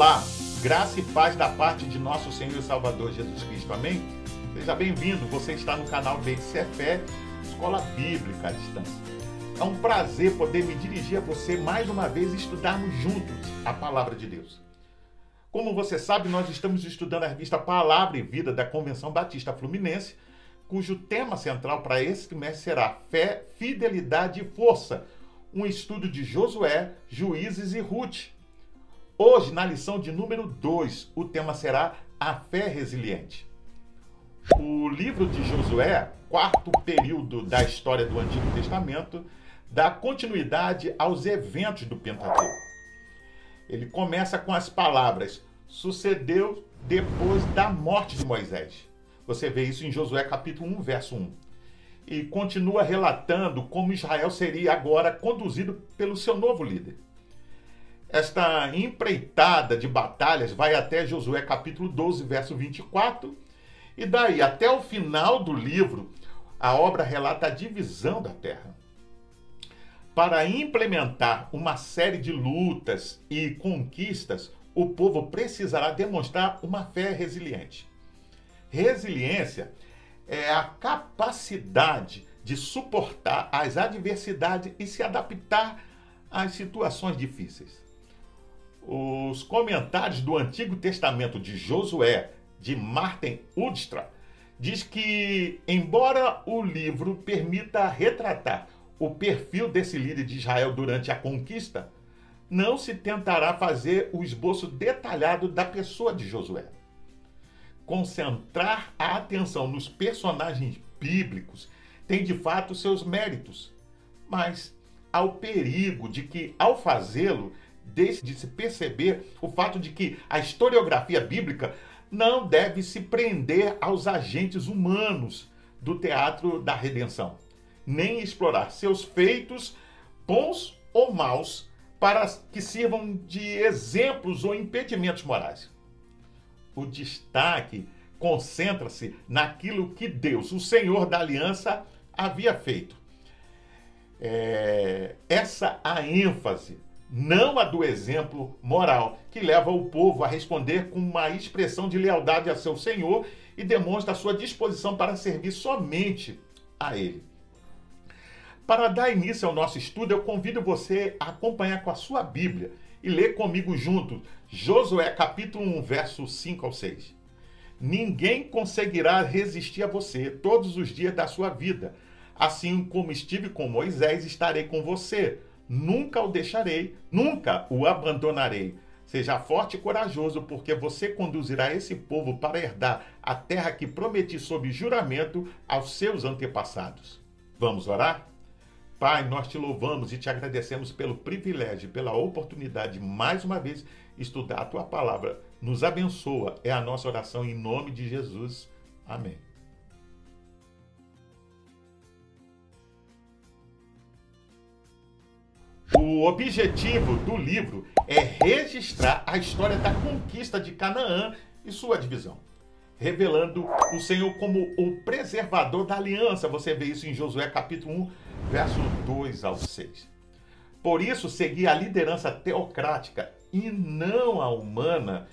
Olá, graça e paz da parte de nosso Senhor e Salvador Jesus Cristo, amém? Seja bem-vindo, você está no canal BCFé, Fé, Escola Bíblica à Distância. É um prazer poder me dirigir a você mais uma vez e estudarmos juntos a Palavra de Deus. Como você sabe, nós estamos estudando a revista Palavra e Vida da Convenção Batista Fluminense, cujo tema central para esse trimestre será Fé, Fidelidade e Força, um estudo de Josué, Juízes e Ruth. Hoje, na lição de número 2, o tema será a fé resiliente. O livro de Josué, quarto período da história do Antigo Testamento, dá continuidade aos eventos do Pentateuco. Ele começa com as palavras: sucedeu depois da morte de Moisés. Você vê isso em Josué capítulo 1, verso 1. E continua relatando como Israel seria agora conduzido pelo seu novo líder. Esta empreitada de batalhas vai até Josué capítulo 12, verso 24, e daí até o final do livro, a obra relata a divisão da terra. Para implementar uma série de lutas e conquistas, o povo precisará demonstrar uma fé resiliente. Resiliência é a capacidade de suportar as adversidades e se adaptar às situações difíceis os comentários do Antigo Testamento de Josué, de Martin Udstra, diz que, embora o livro permita retratar o perfil desse líder de Israel durante a conquista, não se tentará fazer o esboço detalhado da pessoa de Josué. Concentrar a atenção nos personagens bíblicos tem de fato seus méritos, mas há o perigo de que, ao fazê-lo, deixe de se perceber o fato de que a historiografia bíblica não deve se prender aos agentes humanos do teatro da redenção, nem explorar seus feitos, bons ou maus, para que sirvam de exemplos ou impedimentos morais. O destaque concentra-se naquilo que Deus, o Senhor da aliança, havia feito. É, essa a ênfase não a do exemplo moral, que leva o povo a responder com uma expressão de lealdade a seu Senhor e demonstra sua disposição para servir somente a Ele. Para dar início ao nosso estudo, eu convido você a acompanhar com a sua Bíblia e ler comigo junto Josué capítulo 1, verso 5 ao 6. Ninguém conseguirá resistir a você todos os dias da sua vida. Assim como estive com Moisés, estarei com você Nunca o deixarei, nunca o abandonarei. Seja forte e corajoso, porque você conduzirá esse povo para herdar a terra que prometi sob juramento aos seus antepassados. Vamos orar? Pai, nós te louvamos e te agradecemos pelo privilégio, pela oportunidade de mais uma vez estudar a tua palavra. Nos abençoa, é a nossa oração em nome de Jesus. Amém. O objetivo do livro é registrar a história da conquista de Canaã e sua divisão, revelando o Senhor como o preservador da aliança. Você vê isso em Josué capítulo 1, verso 2 ao 6. Por isso, seguir a liderança teocrática e não a humana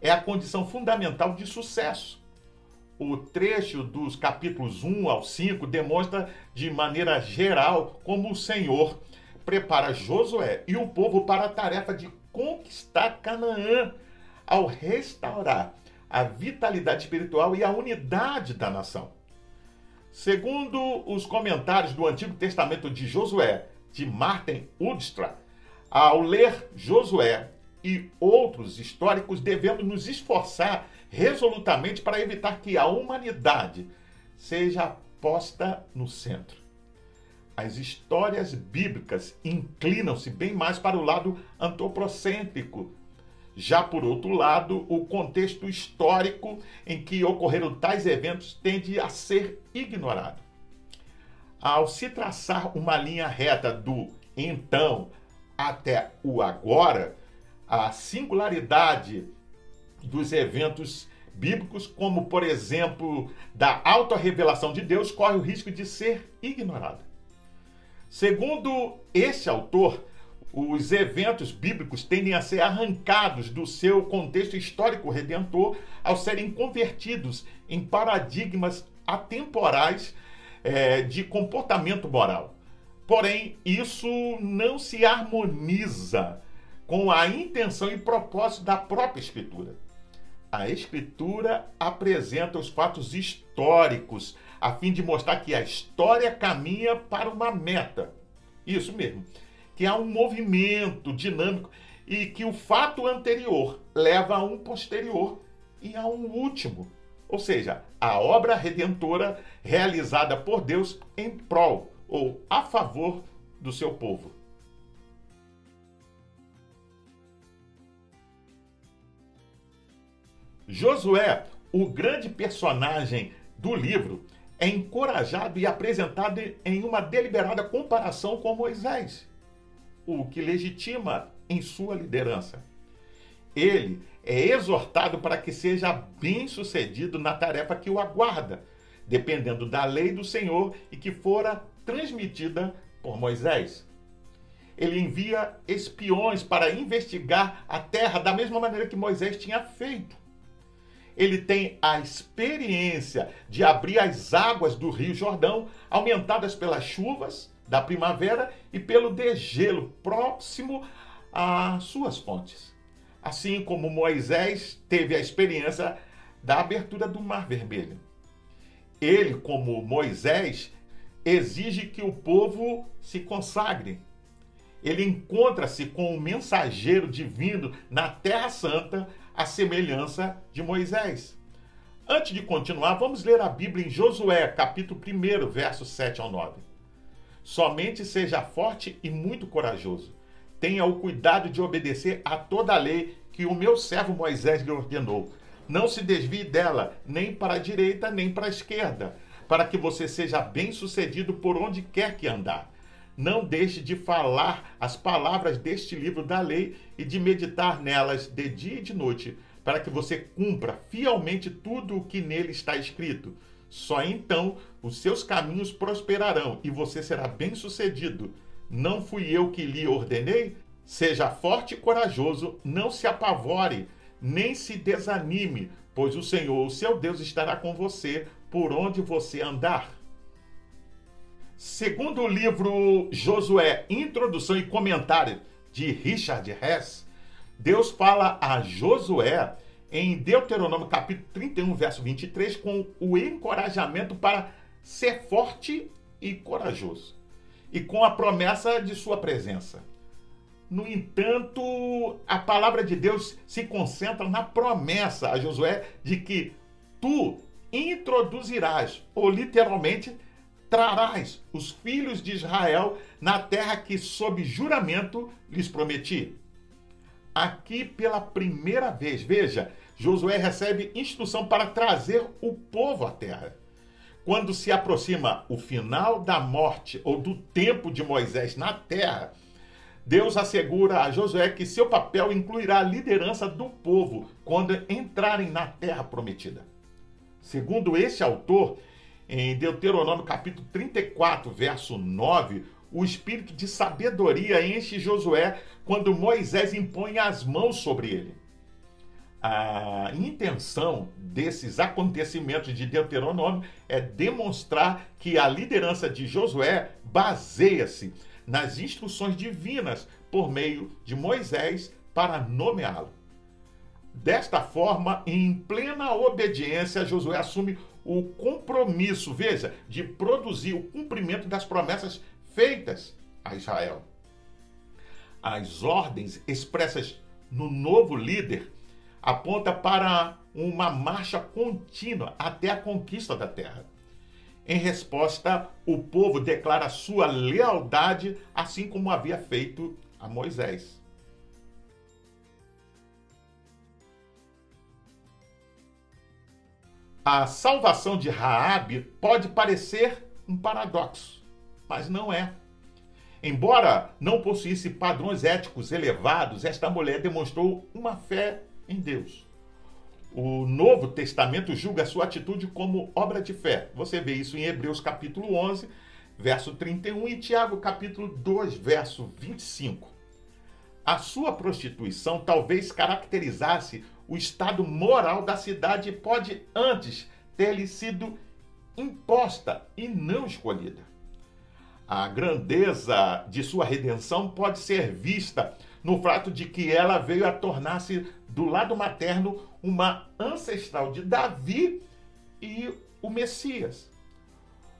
é a condição fundamental de sucesso. O trecho dos capítulos 1 ao 5 demonstra de maneira geral como o Senhor prepara Josué e o povo para a tarefa de conquistar Canaã, ao restaurar a vitalidade espiritual e a unidade da nação. Segundo os comentários do Antigo Testamento de Josué, de Martin Udstra, ao ler Josué e outros históricos, devemos nos esforçar resolutamente para evitar que a humanidade seja posta no centro as histórias bíblicas inclinam-se bem mais para o lado antropocêntrico. Já por outro lado, o contexto histórico em que ocorreram tais eventos tende a ser ignorado. Ao se traçar uma linha reta do então até o agora, a singularidade dos eventos bíblicos, como por exemplo da autorrevelação de Deus, corre o risco de ser ignorada. Segundo esse autor, os eventos bíblicos tendem a ser arrancados do seu contexto histórico redentor ao serem convertidos em paradigmas atemporais é, de comportamento moral. Porém, isso não se harmoniza com a intenção e propósito da própria Escritura. A Escritura apresenta os fatos históricos a fim de mostrar que a história caminha para uma meta. Isso mesmo que há um movimento dinâmico e que o fato anterior leva a um posterior e a um último. Ou seja, a obra redentora realizada por Deus em prol ou a favor do seu povo. Josué, o grande personagem do livro, é encorajado e apresentado em uma deliberada comparação com Moisés o que legitima em sua liderança. Ele é exortado para que seja bem-sucedido na tarefa que o aguarda, dependendo da lei do Senhor e que fora transmitida por Moisés. Ele envia espiões para investigar a terra da mesma maneira que Moisés tinha feito. Ele tem a experiência de abrir as águas do Rio Jordão, aumentadas pelas chuvas, da primavera e pelo degelo próximo às suas fontes. Assim como Moisés teve a experiência da abertura do Mar Vermelho. Ele, como Moisés, exige que o povo se consagre. Ele encontra-se com um mensageiro divino na Terra Santa, à semelhança de Moisés. Antes de continuar, vamos ler a Bíblia em Josué, capítulo 1, versos 7 ao 9. Somente seja forte e muito corajoso. Tenha o cuidado de obedecer a toda a lei que o meu servo Moisés lhe ordenou. Não se desvie dela, nem para a direita, nem para a esquerda, para que você seja bem-sucedido por onde quer que andar. Não deixe de falar as palavras deste livro da lei e de meditar nelas de dia e de noite, para que você cumpra fielmente tudo o que nele está escrito. Só então os seus caminhos prosperarão e você será bem-sucedido. Não fui eu que lhe ordenei? Seja forte e corajoso, não se apavore, nem se desanime, pois o Senhor, o seu Deus, estará com você por onde você andar. Segundo o livro Josué, Introdução e Comentário de Richard Hess, Deus fala a Josué em Deuteronômio capítulo 31, verso 23, com o encorajamento para ser forte e corajoso, e com a promessa de sua presença. No entanto, a palavra de Deus se concentra na promessa a Josué de que tu introduzirás, ou literalmente, trarás os filhos de Israel na terra que, sob juramento, lhes prometi. Aqui pela primeira vez, veja, Josué recebe instrução para trazer o povo à terra. Quando se aproxima o final da morte ou do tempo de Moisés na terra, Deus assegura a Josué que seu papel incluirá a liderança do povo quando entrarem na terra prometida. Segundo este autor, em Deuteronômio capítulo 34, verso 9, o espírito de sabedoria enche Josué quando Moisés impõe as mãos sobre ele a intenção desses acontecimentos de Deuteronômio é demonstrar que a liderança de Josué baseia-se nas instruções divinas por meio de Moisés para nomeá-lo. Desta forma, em plena obediência, Josué assume o compromisso, veja, de produzir o cumprimento das promessas feitas a Israel. As ordens expressas no novo líder aponta para uma marcha contínua até a conquista da terra. Em resposta, o povo declara sua lealdade, assim como havia feito a Moisés. A salvação de Raabe pode parecer um paradoxo, mas não é. Embora não possuísse padrões éticos elevados, esta mulher demonstrou uma fé em Deus. O Novo Testamento julga sua atitude como obra de fé. Você vê isso em Hebreus capítulo 11, verso 31 e Tiago capítulo 2, verso 25. a sua prostituição talvez caracterizasse o estado moral da cidade pode antes ter lhe sido imposta e não escolhida. A grandeza de sua redenção pode ser vista no fato de que ela veio a tornar-se do lado materno uma ancestral de Davi e o Messias.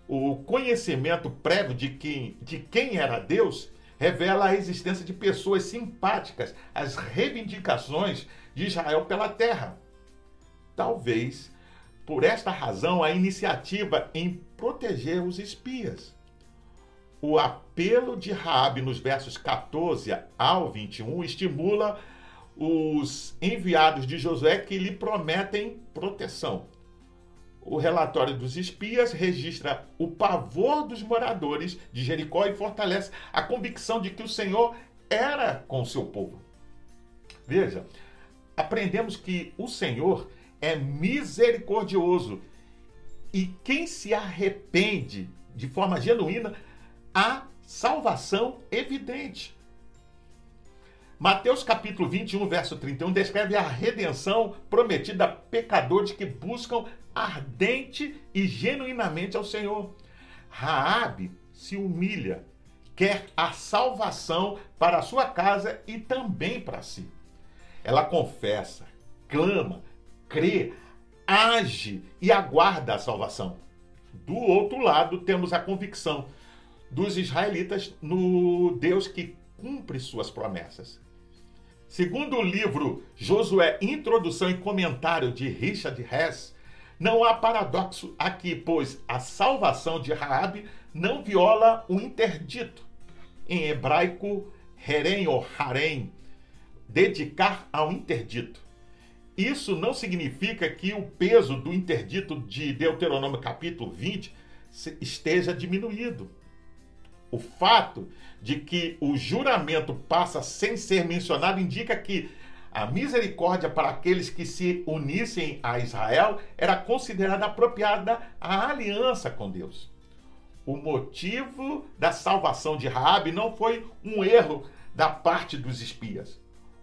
O conhecimento prévio de quem, de quem era Deus revela a existência de pessoas simpáticas às reivindicações de Israel pela terra. Talvez por esta razão a iniciativa em proteger os espias. O apelo de Raabe nos versos 14 ao 21 estimula os enviados de Josué que lhe prometem proteção. O relatório dos espias registra o pavor dos moradores de Jericó e fortalece a convicção de que o Senhor era com o seu povo. Veja, aprendemos que o Senhor é misericordioso e quem se arrepende de forma genuína, há salvação evidente. Mateus capítulo 21, verso 31 descreve a redenção prometida a pecadores que buscam ardente e genuinamente ao Senhor. Raabe se humilha, quer a salvação para a sua casa e também para si. Ela confessa, clama, crê, age e aguarda a salvação. Do outro lado, temos a convicção dos israelitas no Deus que cumpre suas promessas. Segundo o livro Josué, Introdução e Comentário de Richard Hess, não há paradoxo aqui, pois a salvação de Raabe não viola o interdito. Em hebraico, herem ou harem, dedicar ao interdito. Isso não significa que o peso do interdito de Deuteronômio capítulo 20 esteja diminuído. O fato de que o juramento passa sem ser mencionado indica que a misericórdia para aqueles que se unissem a Israel era considerada apropriada à aliança com Deus. O motivo da salvação de Raabe não foi um erro da parte dos espias.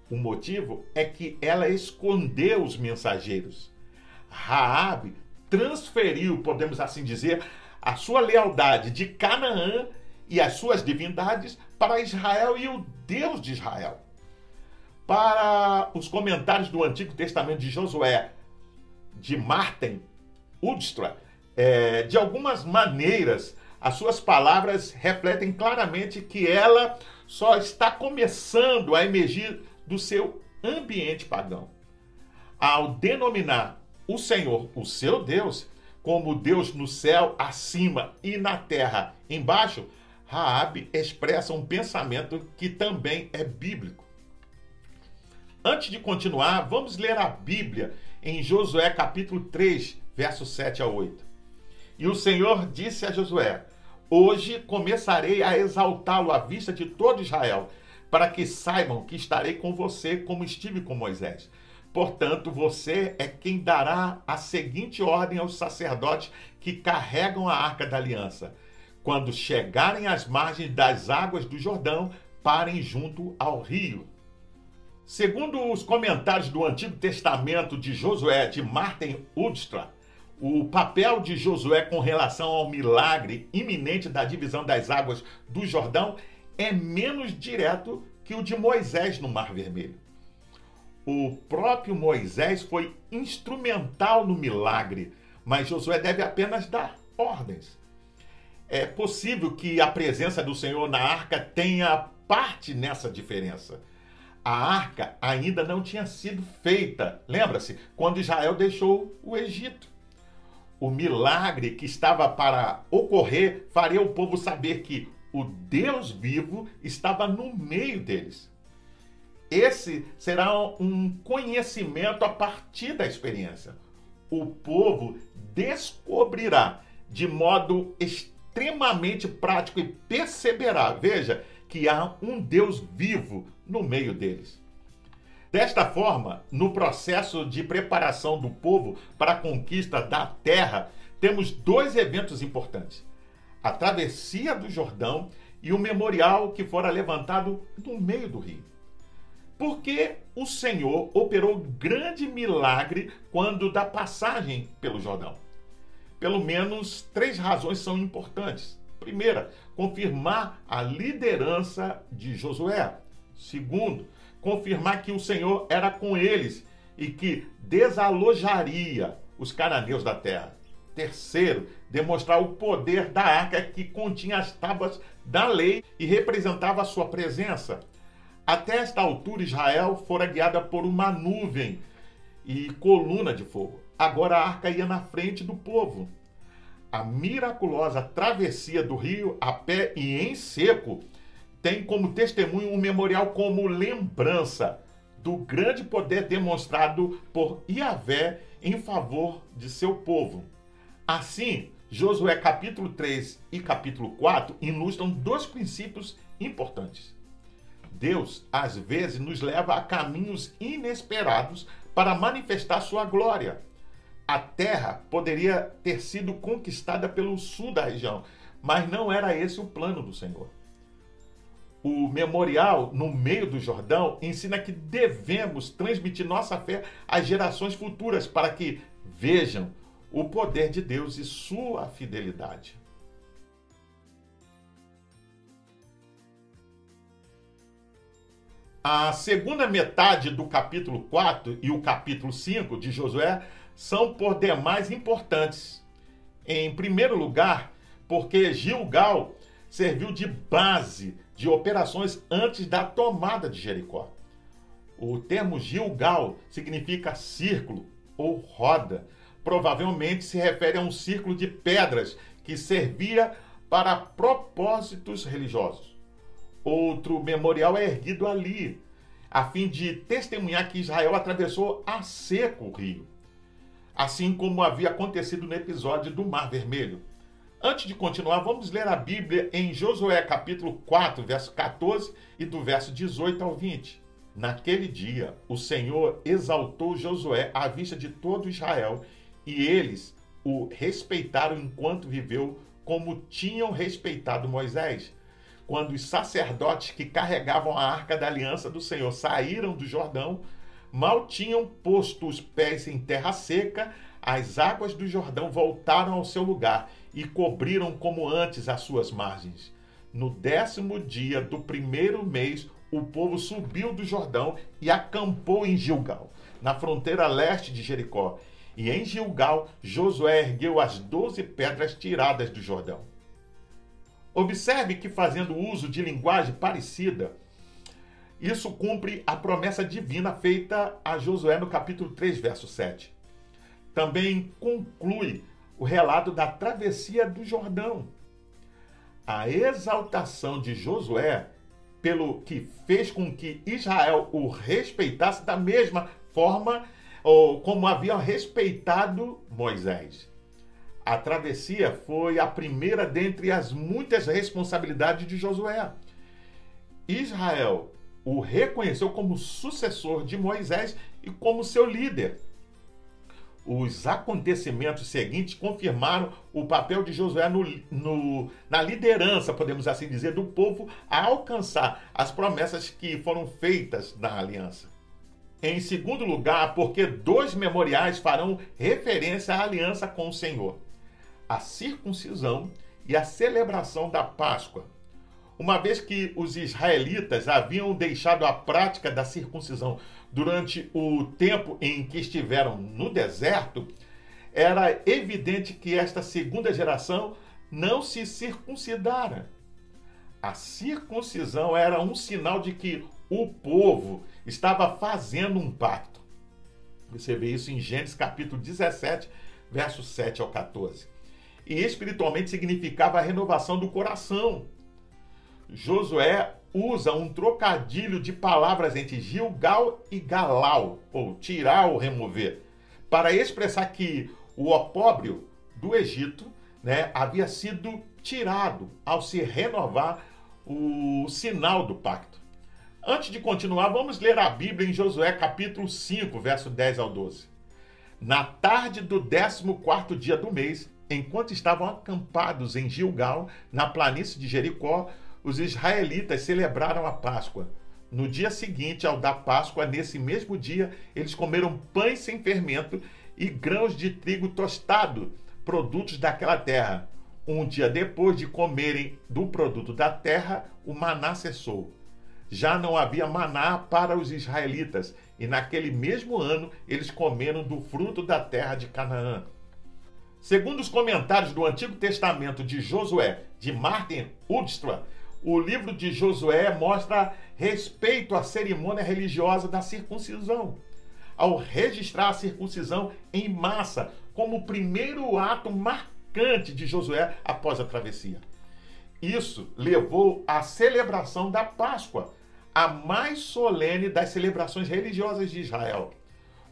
O motivo é que ela escondeu os mensageiros. Raabe transferiu, podemos assim dizer, a sua lealdade de Canaã e as suas divindades para Israel e o Deus de Israel. Para os comentários do Antigo Testamento de Josué, de Martin Udstra, é, de algumas maneiras, as suas palavras refletem claramente que ela só está começando a emergir do seu ambiente pagão. Ao denominar o Senhor, o seu Deus, como Deus no céu acima e na terra embaixo, Raabe expressa um pensamento que também é bíblico. Antes de continuar, vamos ler a Bíblia em Josué capítulo 3, versos 7 a 8. E o Senhor disse a Josué: Hoje começarei a exaltá-lo à vista de todo Israel, para que saibam que estarei com você como estive com Moisés. Portanto, você é quem dará a seguinte ordem aos sacerdotes que carregam a arca da aliança quando chegarem às margens das águas do Jordão, parem junto ao rio. Segundo os comentários do Antigo Testamento de Josué de Martin Udstra, o papel de Josué com relação ao milagre iminente da divisão das águas do Jordão é menos direto que o de Moisés no Mar Vermelho. O próprio Moisés foi instrumental no milagre, mas Josué deve apenas dar ordens é possível que a presença do Senhor na arca tenha parte nessa diferença. A arca ainda não tinha sido feita, lembra-se, quando Israel deixou o Egito. O milagre que estava para ocorrer faria o povo saber que o Deus vivo estava no meio deles. Esse será um conhecimento a partir da experiência. O povo descobrirá de modo extremamente prático e perceberá, veja, que há um Deus vivo no meio deles. Desta forma, no processo de preparação do povo para a conquista da terra, temos dois eventos importantes: a travessia do Jordão e o memorial que fora levantado no meio do rio. Porque o Senhor operou grande milagre quando da passagem pelo Jordão. Pelo menos três razões são importantes. Primeira, confirmar a liderança de Josué. Segundo, confirmar que o Senhor era com eles e que desalojaria os cananeus da terra. Terceiro, demonstrar o poder da arca que continha as tábuas da lei e representava a sua presença. Até esta altura, Israel fora guiada por uma nuvem e coluna de fogo. Agora a arca ia na frente do povo. A miraculosa travessia do rio a pé e em seco tem como testemunho um memorial como lembrança do grande poder demonstrado por Iavé em favor de seu povo. Assim, Josué capítulo 3 e capítulo 4 ilustram dois princípios importantes. Deus, às vezes, nos leva a caminhos inesperados para manifestar sua glória. A terra poderia ter sido conquistada pelo sul da região, mas não era esse o plano do Senhor. O memorial no meio do Jordão ensina que devemos transmitir nossa fé às gerações futuras para que vejam o poder de Deus e sua fidelidade. A segunda metade do capítulo 4 e o capítulo 5 de Josué são por demais importantes. Em primeiro lugar, porque Gilgal serviu de base de operações antes da tomada de Jericó. O termo Gilgal significa círculo ou roda, provavelmente se refere a um círculo de pedras que servia para propósitos religiosos. Outro memorial é erguido ali, a fim de testemunhar que Israel atravessou a seco o rio, assim como havia acontecido no episódio do Mar Vermelho. Antes de continuar, vamos ler a Bíblia em Josué capítulo 4, verso 14 e do verso 18 ao 20. Naquele dia, o Senhor exaltou Josué à vista de todo Israel e eles o respeitaram enquanto viveu, como tinham respeitado Moisés. Quando os sacerdotes que carregavam a arca da aliança do Senhor saíram do Jordão, mal tinham posto os pés em terra seca, as águas do Jordão voltaram ao seu lugar e cobriram como antes as suas margens. No décimo dia do primeiro mês, o povo subiu do Jordão e acampou em Gilgal, na fronteira leste de Jericó. E em Gilgal, Josué ergueu as doze pedras tiradas do Jordão. Observe que, fazendo uso de linguagem parecida, isso cumpre a promessa divina feita a Josué no capítulo 3, verso 7. Também conclui o relato da travessia do Jordão. A exaltação de Josué, pelo que fez com que Israel o respeitasse da mesma forma ou como haviam respeitado Moisés. A travessia foi a primeira dentre as muitas responsabilidades de Josué. Israel o reconheceu como sucessor de Moisés e como seu líder. Os acontecimentos seguintes confirmaram o papel de Josué no, no, na liderança, podemos assim dizer, do povo a alcançar as promessas que foram feitas na aliança. Em segundo lugar, porque dois memoriais farão referência à aliança com o Senhor: a circuncisão e a celebração da Páscoa. Uma vez que os israelitas haviam deixado a prática da circuncisão durante o tempo em que estiveram no deserto, era evidente que esta segunda geração não se circuncidara. A circuncisão era um sinal de que o povo estava fazendo um pacto. Você vê isso em Gênesis capítulo 17, versos 7 ao 14. E espiritualmente significava a renovação do coração. Josué usa um trocadilho de palavras entre Gilgal e Galau, ou tirar ou remover, para expressar que o opróbrio do Egito né, havia sido tirado ao se renovar o sinal do pacto. Antes de continuar, vamos ler a Bíblia em Josué capítulo 5, verso 10 ao 12. Na tarde do 14 dia do mês, enquanto estavam acampados em Gilgal, na planície de Jericó, os israelitas celebraram a Páscoa. no dia seguinte ao da Páscoa, nesse mesmo dia, eles comeram pães sem fermento e grãos de trigo tostado, produtos daquela terra. Um dia depois de comerem do produto da terra, o maná cessou. Já não havia maná para os israelitas, e naquele mesmo ano eles comeram do fruto da terra de Canaã. Segundo os comentários do Antigo Testamento de Josué, de Martin Udstra, o livro de Josué mostra respeito à cerimônia religiosa da circuncisão, ao registrar a circuncisão em massa como o primeiro ato marcante de Josué após a travessia. Isso levou à celebração da Páscoa, a mais solene das celebrações religiosas de Israel.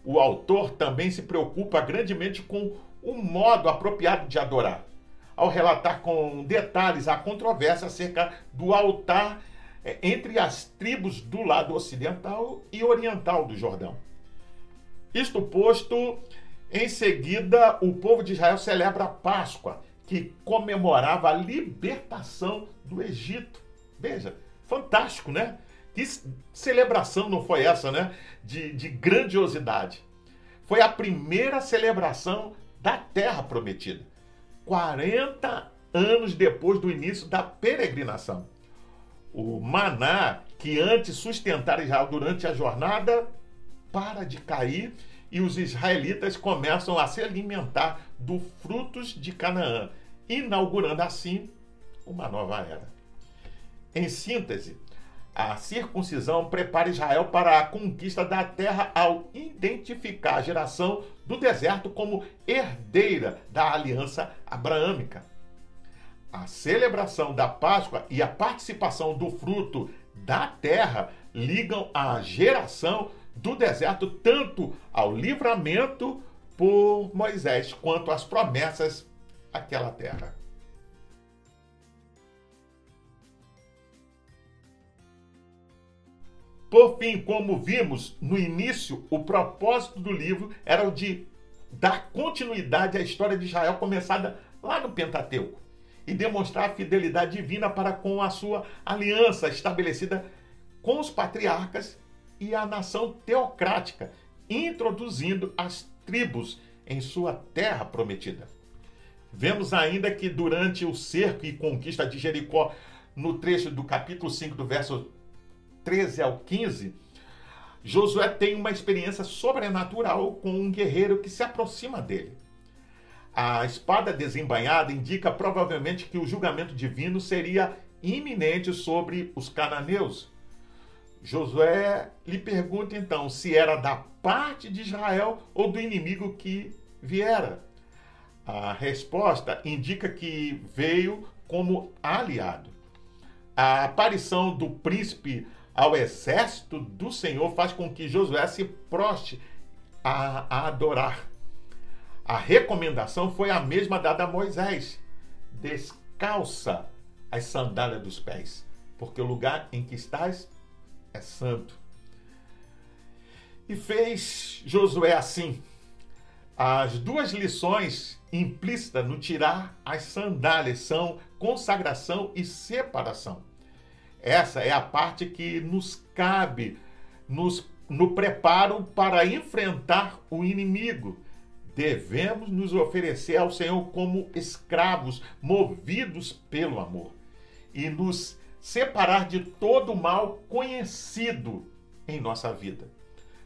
O autor também se preocupa grandemente com o modo apropriado de adorar ao relatar com detalhes a controvérsia acerca do altar é, entre as tribos do lado ocidental e oriental do Jordão. Isto posto, em seguida, o povo de Israel celebra a Páscoa, que comemorava a libertação do Egito. Veja, fantástico, né? Que celebração não foi essa, né? De, de grandiosidade. Foi a primeira celebração da terra prometida. 40 anos depois do início da peregrinação. O maná, que antes sustentara Israel durante a jornada, para de cair e os israelitas começam a se alimentar dos frutos de Canaã, inaugurando assim uma nova era. Em síntese, a circuncisão prepara Israel para a conquista da terra ao identificar a geração do deserto como herdeira da aliança abraâmica. A celebração da Páscoa e a participação do fruto da terra ligam a geração do deserto tanto ao livramento por Moisés quanto às promessas àquela terra. Por fim, como vimos no início, o propósito do livro era o de dar continuidade à história de Israel começada lá no Pentateuco e demonstrar a fidelidade divina para com a sua aliança estabelecida com os patriarcas e a nação teocrática, introduzindo as tribos em sua terra prometida. Vemos ainda que durante o cerco e conquista de Jericó, no trecho do capítulo 5, do verso 13 ao 15, Josué tem uma experiência sobrenatural com um guerreiro que se aproxima dele. A espada desembanhada indica provavelmente que o julgamento divino seria iminente sobre os cananeus. Josué lhe pergunta então se era da parte de Israel ou do inimigo que viera. A resposta indica que veio como aliado. A aparição do príncipe ao exército do Senhor faz com que Josué se proste a, a adorar. A recomendação foi a mesma dada a Moisés: descalça as sandálias dos pés, porque o lugar em que estás é santo. E fez Josué assim. As duas lições implícitas no tirar as sandálias são consagração e separação. Essa é a parte que nos cabe nos, no preparo para enfrentar o inimigo. Devemos nos oferecer ao Senhor como escravos, movidos pelo amor, e nos separar de todo o mal conhecido em nossa vida.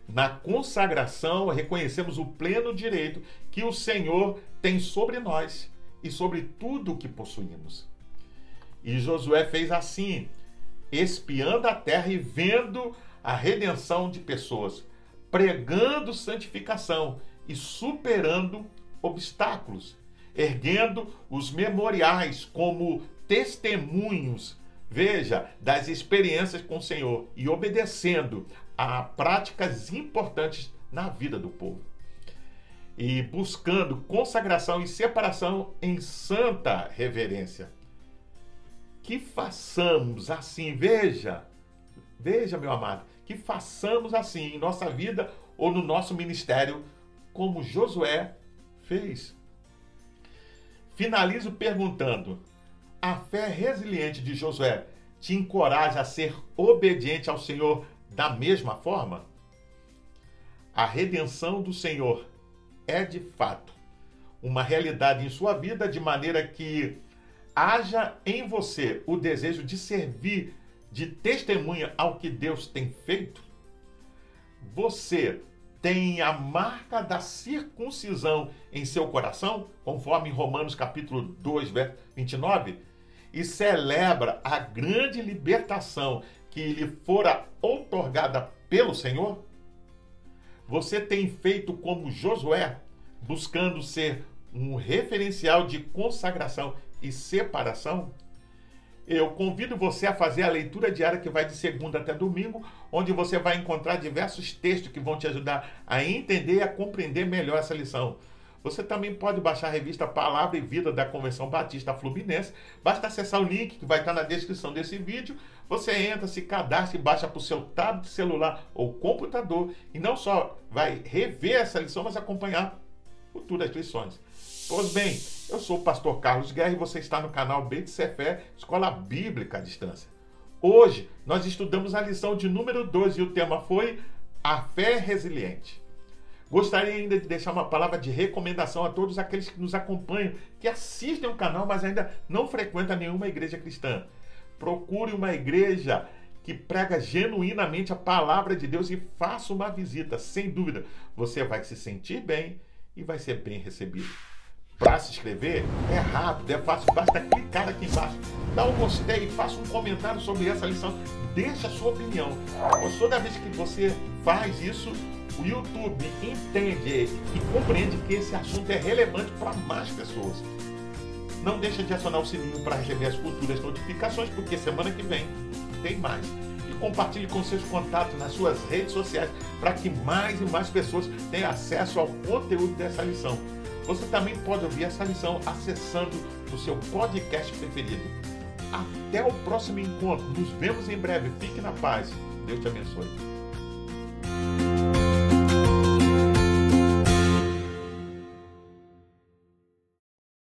Na consagração, reconhecemos o pleno direito que o Senhor tem sobre nós e sobre tudo o que possuímos. E Josué fez assim espiando a terra e vendo a redenção de pessoas, pregando santificação e superando obstáculos, erguendo os memoriais como testemunhos, veja, das experiências com o Senhor e obedecendo a práticas importantes na vida do povo. E buscando consagração e separação em santa reverência que façamos assim, veja, veja, meu amado, que façamos assim em nossa vida ou no nosso ministério, como Josué fez. Finalizo perguntando: a fé resiliente de Josué te encoraja a ser obediente ao Senhor da mesma forma? A redenção do Senhor é de fato uma realidade em sua vida, de maneira que haja em você o desejo de servir de testemunha ao que Deus tem feito? Você tem a marca da circuncisão em seu coração, conforme Romanos capítulo 2, verso 29, e celebra a grande libertação que lhe fora outorgada pelo Senhor? Você tem feito como Josué, buscando ser um referencial de consagração e separação? Eu convido você a fazer a leitura diária que vai de segunda até domingo, onde você vai encontrar diversos textos que vão te ajudar a entender e a compreender melhor essa lição. Você também pode baixar a revista Palavra e Vida da Convenção Batista Fluminense. Basta acessar o link que vai estar na descrição desse vídeo. Você entra, se cadastra e baixa para o seu tablet, celular ou computador. E não só vai rever essa lição, mas acompanhar futuras lições. Pois bem, eu sou o pastor Carlos Guerra e você está no canal Fé, Escola Bíblica à Distância. Hoje nós estudamos a lição de número 2 e o tema foi A Fé Resiliente. Gostaria ainda de deixar uma palavra de recomendação a todos aqueles que nos acompanham, que assistem o canal, mas ainda não frequentam nenhuma igreja cristã. Procure uma igreja que prega genuinamente a palavra de Deus e faça uma visita. Sem dúvida, você vai se sentir bem e vai ser bem recebido. Para se inscrever é rápido, é fácil, basta clicar aqui embaixo, dá um gostei faça um comentário sobre essa lição, deixa a sua opinião. Pois toda vez que você faz isso, o YouTube entende e compreende que esse assunto é relevante para mais pessoas. Não deixa de acionar o sininho para receber as futuras notificações, porque semana que vem tem mais. E compartilhe com seus contatos nas suas redes sociais para que mais e mais pessoas tenham acesso ao conteúdo dessa lição. Você também pode ouvir essa lição acessando o seu podcast preferido. Até o próximo encontro. Nos vemos em breve. Fique na paz. Deus te abençoe.